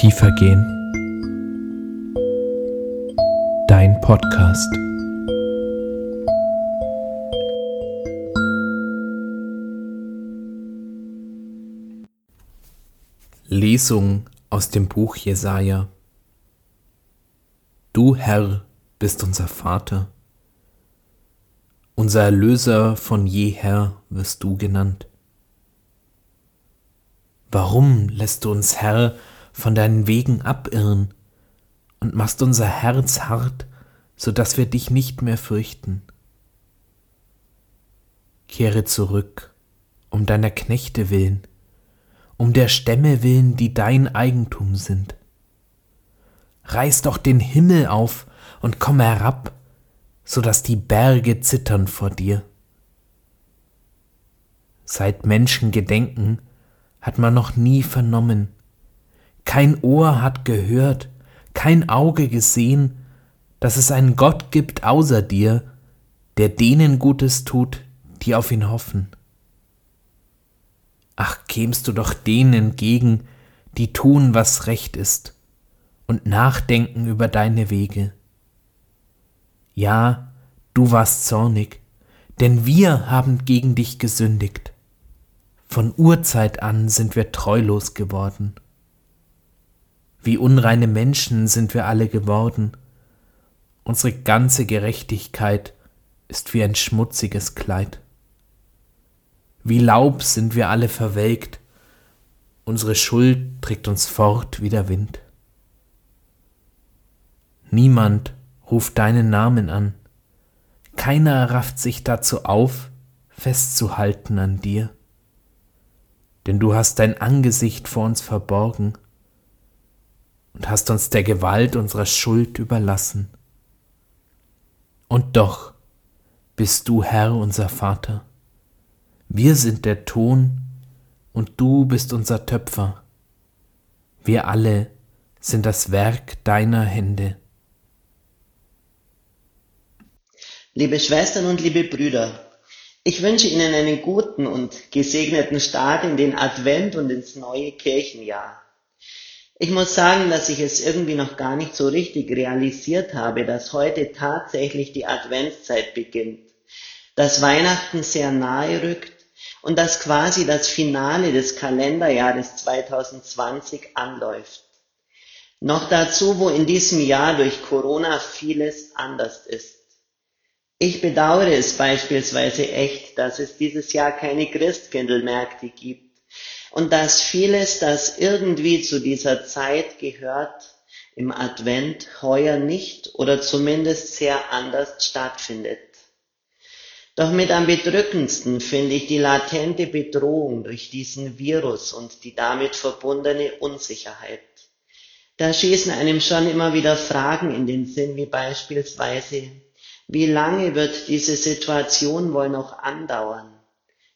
Tiefer gehen. Dein Podcast. Lesung aus dem Buch Jesaja. Du Herr bist unser Vater. Unser Erlöser von jeher wirst du genannt. Warum lässt du uns, Herr, von deinen Wegen abirren und machst unser Herz hart, so dass wir dich nicht mehr fürchten? Kehre zurück, um deiner Knechte willen, um der Stämme willen, die dein Eigentum sind. Reiß doch den Himmel auf und komm herab, so dass die Berge zittern vor dir. Seit Menschen gedenken, hat man noch nie vernommen, kein Ohr hat gehört, kein Auge gesehen, dass es einen Gott gibt außer dir, der denen Gutes tut, die auf ihn hoffen. Ach, kämst du doch denen entgegen, die tun, was recht ist, und nachdenken über deine Wege. Ja, du warst zornig, denn wir haben gegen dich gesündigt. Von Urzeit an sind wir treulos geworden. Wie unreine Menschen sind wir alle geworden. Unsere ganze Gerechtigkeit ist wie ein schmutziges Kleid. Wie Laub sind wir alle verwelkt, unsere Schuld trägt uns fort wie der Wind. Niemand ruft deinen Namen an, keiner rafft sich dazu auf, festzuhalten an dir denn du hast dein Angesicht vor uns verborgen und hast uns der Gewalt unserer Schuld überlassen. Und doch bist du Herr unser Vater. Wir sind der Ton und du bist unser Töpfer. Wir alle sind das Werk deiner Hände. Liebe Schwestern und liebe Brüder, ich wünsche Ihnen einen guten und gesegneten Start in den Advent und ins neue Kirchenjahr. Ich muss sagen, dass ich es irgendwie noch gar nicht so richtig realisiert habe, dass heute tatsächlich die Adventszeit beginnt, dass Weihnachten sehr nahe rückt und dass quasi das Finale des Kalenderjahres 2020 anläuft. Noch dazu, wo in diesem Jahr durch Corona vieles anders ist. Ich bedauere es beispielsweise echt, dass es dieses Jahr keine Christkindlmärkte gibt und dass vieles, das irgendwie zu dieser Zeit gehört, im Advent heuer nicht oder zumindest sehr anders stattfindet. Doch mit am bedrückendsten finde ich die latente Bedrohung durch diesen Virus und die damit verbundene Unsicherheit. Da schießen einem schon immer wieder Fragen in den Sinn, wie beispielsweise, wie lange wird diese Situation wohl noch andauern?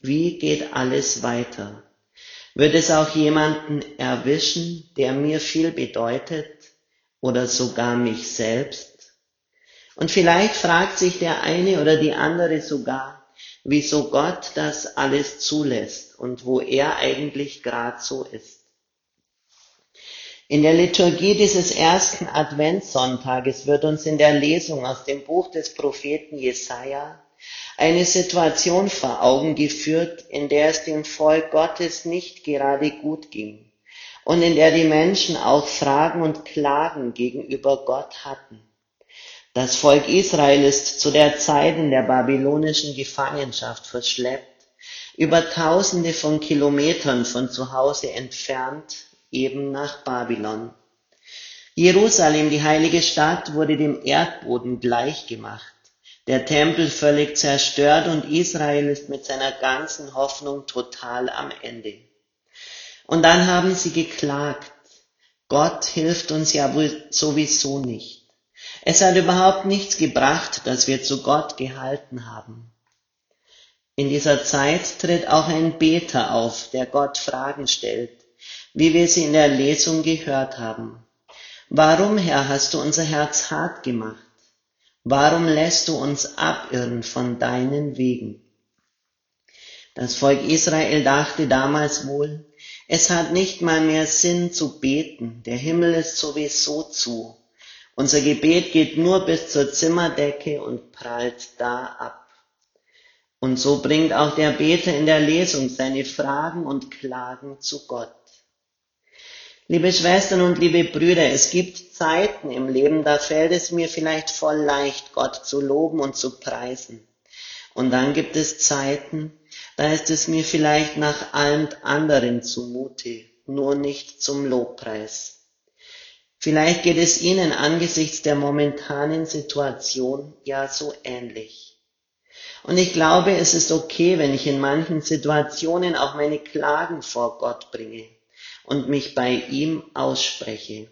Wie geht alles weiter? Wird es auch jemanden erwischen, der mir viel bedeutet oder sogar mich selbst? Und vielleicht fragt sich der eine oder die andere sogar, wieso Gott das alles zulässt und wo er eigentlich grad so ist. In der Liturgie dieses ersten Adventssonntages wird uns in der Lesung aus dem Buch des Propheten Jesaja eine Situation vor Augen geführt, in der es dem Volk Gottes nicht gerade gut ging und in der die Menschen auch Fragen und Klagen gegenüber Gott hatten. Das Volk Israel ist zu der Zeit in der babylonischen Gefangenschaft verschleppt, über tausende von Kilometern von zu Hause entfernt eben nach Babylon. Jerusalem, die heilige Stadt, wurde dem Erdboden gleichgemacht, der Tempel völlig zerstört und Israel ist mit seiner ganzen Hoffnung total am Ende. Und dann haben sie geklagt, Gott hilft uns ja sowieso nicht. Es hat überhaupt nichts gebracht, dass wir zu Gott gehalten haben. In dieser Zeit tritt auch ein Beter auf, der Gott Fragen stellt wie wir sie in der Lesung gehört haben. Warum, Herr, hast du unser Herz hart gemacht? Warum lässt du uns abirren von deinen Wegen? Das Volk Israel dachte damals wohl, Es hat nicht mal mehr Sinn zu beten. Der Himmel ist sowieso zu. Unser Gebet geht nur bis zur Zimmerdecke und prallt da ab. Und so bringt auch der Beter in der Lesung seine Fragen und Klagen zu Gott. Liebe Schwestern und liebe Brüder, es gibt Zeiten im Leben, da fällt es mir vielleicht voll leicht, Gott zu loben und zu preisen. Und dann gibt es Zeiten, da ist es mir vielleicht nach allem anderen zumute, nur nicht zum Lobpreis. Vielleicht geht es Ihnen angesichts der momentanen Situation ja so ähnlich. Und ich glaube, es ist okay, wenn ich in manchen Situationen auch meine Klagen vor Gott bringe und mich bei ihm ausspreche.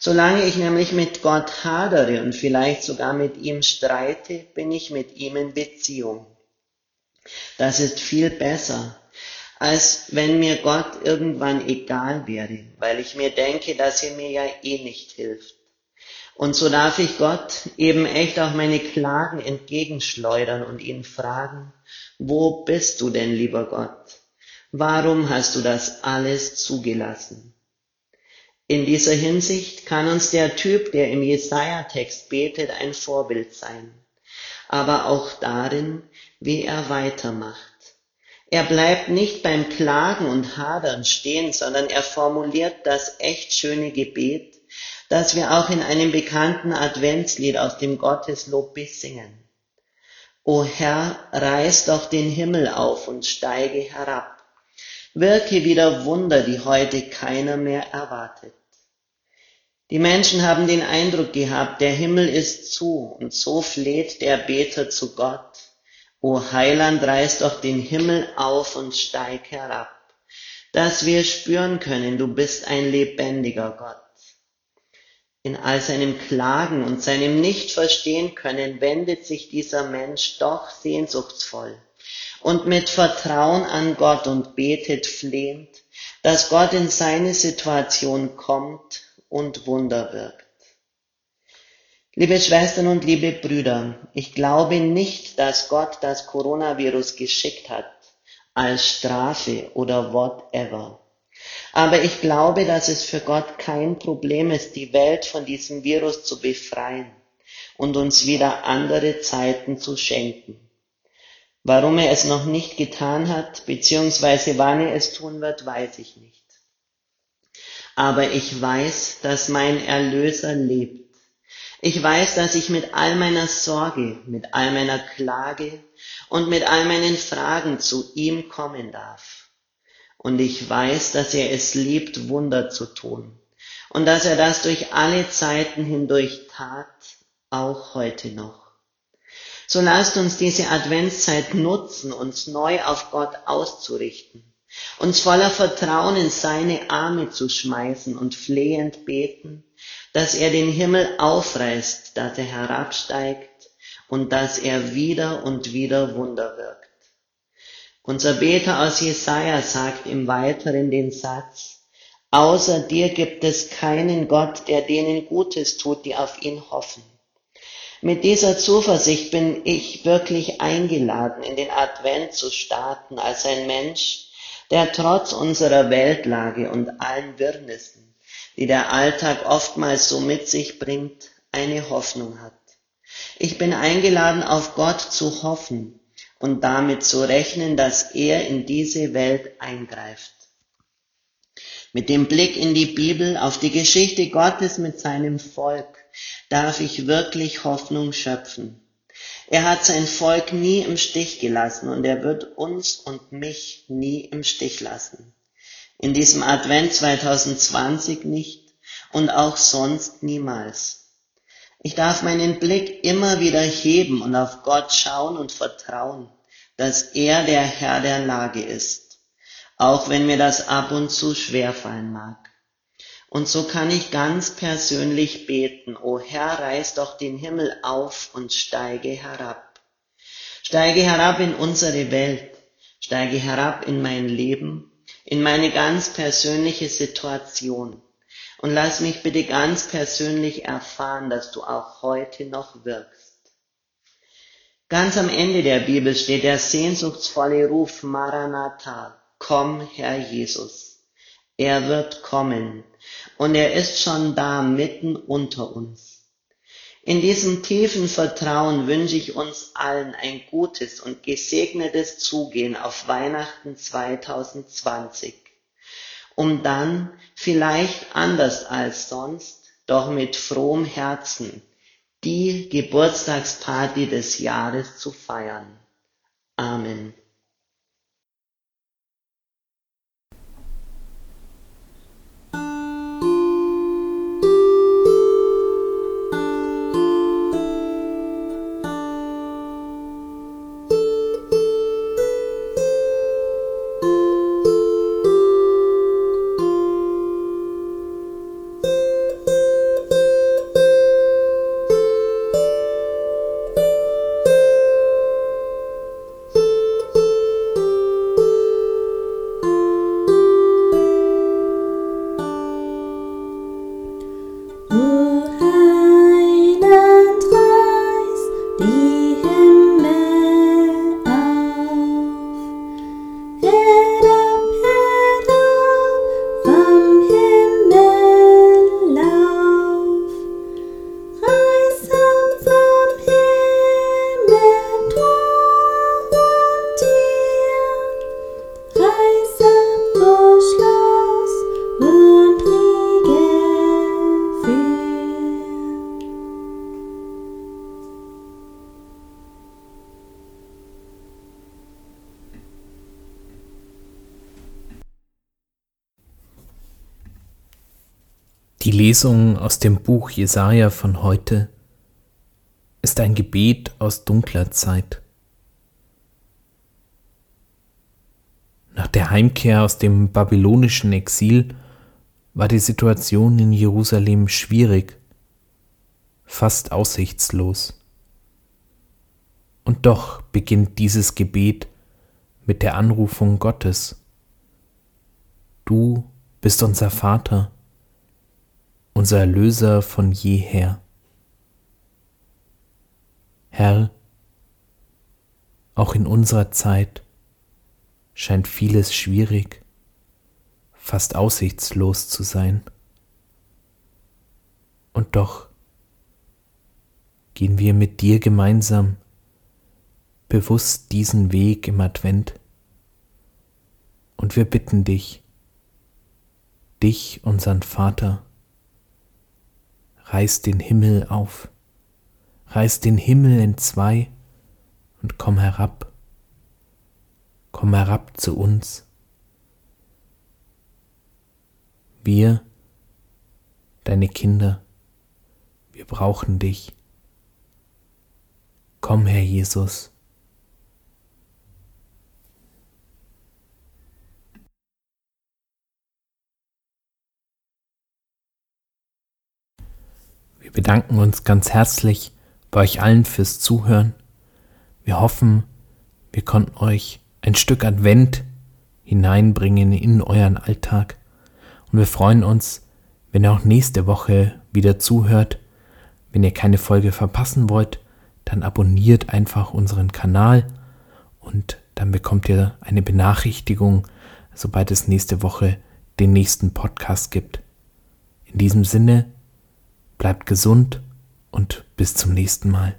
Solange ich nämlich mit Gott hadere und vielleicht sogar mit ihm streite, bin ich mit ihm in Beziehung. Das ist viel besser, als wenn mir Gott irgendwann egal wäre, weil ich mir denke, dass er mir ja eh nicht hilft. Und so darf ich Gott eben echt auch meine Klagen entgegenschleudern und ihn fragen, wo bist du denn, lieber Gott? Warum hast du das alles zugelassen? In dieser Hinsicht kann uns der Typ, der im Jesaja-Text betet, ein Vorbild sein, aber auch darin, wie er weitermacht. Er bleibt nicht beim Klagen und Hadern stehen, sondern er formuliert das echt schöne Gebet, das wir auch in einem bekannten Adventslied aus dem Gotteslob besingen. O Herr, reiß doch den Himmel auf und steige herab Wirke wieder Wunder, die heute keiner mehr erwartet. Die Menschen haben den Eindruck gehabt, der Himmel ist zu, und so fleht der Beter zu Gott. O Heiland, reiß doch den Himmel auf und steig herab, dass wir spüren können, du bist ein lebendiger Gott. In all seinem Klagen und seinem Nicht-Verstehen können wendet sich dieser Mensch doch sehnsuchtsvoll und mit Vertrauen an Gott und betet flehend, dass Gott in seine Situation kommt und Wunder wirkt. Liebe Schwestern und liebe Brüder, ich glaube nicht, dass Gott das Coronavirus geschickt hat als Strafe oder whatever. Aber ich glaube, dass es für Gott kein Problem ist, die Welt von diesem Virus zu befreien und uns wieder andere Zeiten zu schenken. Warum er es noch nicht getan hat, beziehungsweise wann er es tun wird, weiß ich nicht. Aber ich weiß, dass mein Erlöser lebt. Ich weiß, dass ich mit all meiner Sorge, mit all meiner Klage und mit all meinen Fragen zu ihm kommen darf. Und ich weiß, dass er es liebt, Wunder zu tun. Und dass er das durch alle Zeiten hindurch tat, auch heute noch. So lasst uns diese Adventszeit nutzen, uns neu auf Gott auszurichten, uns voller Vertrauen in seine Arme zu schmeißen und flehend beten, dass er den Himmel aufreißt, dass er herabsteigt und dass er wieder und wieder Wunder wirkt. Unser Beter aus Jesaja sagt im Weiteren den Satz, Außer dir gibt es keinen Gott, der denen Gutes tut, die auf ihn hoffen. Mit dieser Zuversicht bin ich wirklich eingeladen, in den Advent zu starten als ein Mensch, der trotz unserer Weltlage und allen Wirrnissen, die der Alltag oftmals so mit sich bringt, eine Hoffnung hat. Ich bin eingeladen, auf Gott zu hoffen und damit zu rechnen, dass er in diese Welt eingreift. Mit dem Blick in die Bibel, auf die Geschichte Gottes mit seinem Volk, darf ich wirklich Hoffnung schöpfen. Er hat sein Volk nie im Stich gelassen und er wird uns und mich nie im Stich lassen. In diesem Advent 2020 nicht und auch sonst niemals. Ich darf meinen Blick immer wieder heben und auf Gott schauen und vertrauen, dass er der Herr der Lage ist, auch wenn mir das ab und zu schwerfallen mag. Und so kann ich ganz persönlich beten, O Herr, reiß doch den Himmel auf und steige herab. Steige herab in unsere Welt, steige herab in mein Leben, in meine ganz persönliche Situation. Und lass mich bitte ganz persönlich erfahren, dass du auch heute noch wirkst. Ganz am Ende der Bibel steht der sehnsuchtsvolle Ruf Maranatha, komm Herr Jesus. Er wird kommen und er ist schon da mitten unter uns. In diesem tiefen Vertrauen wünsche ich uns allen ein gutes und gesegnetes Zugehen auf Weihnachten 2020, um dann vielleicht anders als sonst, doch mit frohem Herzen die Geburtstagsparty des Jahres zu feiern. Amen. Die Lesung aus dem Buch Jesaja von heute ist ein Gebet aus dunkler Zeit. Nach der Heimkehr aus dem babylonischen Exil war die Situation in Jerusalem schwierig, fast aussichtslos. Und doch beginnt dieses Gebet mit der Anrufung Gottes. Du bist unser Vater unser Erlöser von jeher. Herr, auch in unserer Zeit scheint vieles schwierig, fast aussichtslos zu sein. Und doch gehen wir mit dir gemeinsam bewusst diesen Weg im Advent. Und wir bitten dich, dich, unseren Vater, reiß den Himmel auf, reiß den Himmel entzwei und komm herab, komm herab zu uns. Wir, deine Kinder, wir brauchen dich. Komm, Herr Jesus. Wir bedanken uns ganz herzlich bei euch allen fürs Zuhören. Wir hoffen, wir konnten euch ein Stück Advent hineinbringen in euren Alltag. Und wir freuen uns, wenn ihr auch nächste Woche wieder zuhört. Wenn ihr keine Folge verpassen wollt, dann abonniert einfach unseren Kanal und dann bekommt ihr eine Benachrichtigung, sobald es nächste Woche den nächsten Podcast gibt. In diesem Sinne, Bleibt gesund und bis zum nächsten Mal.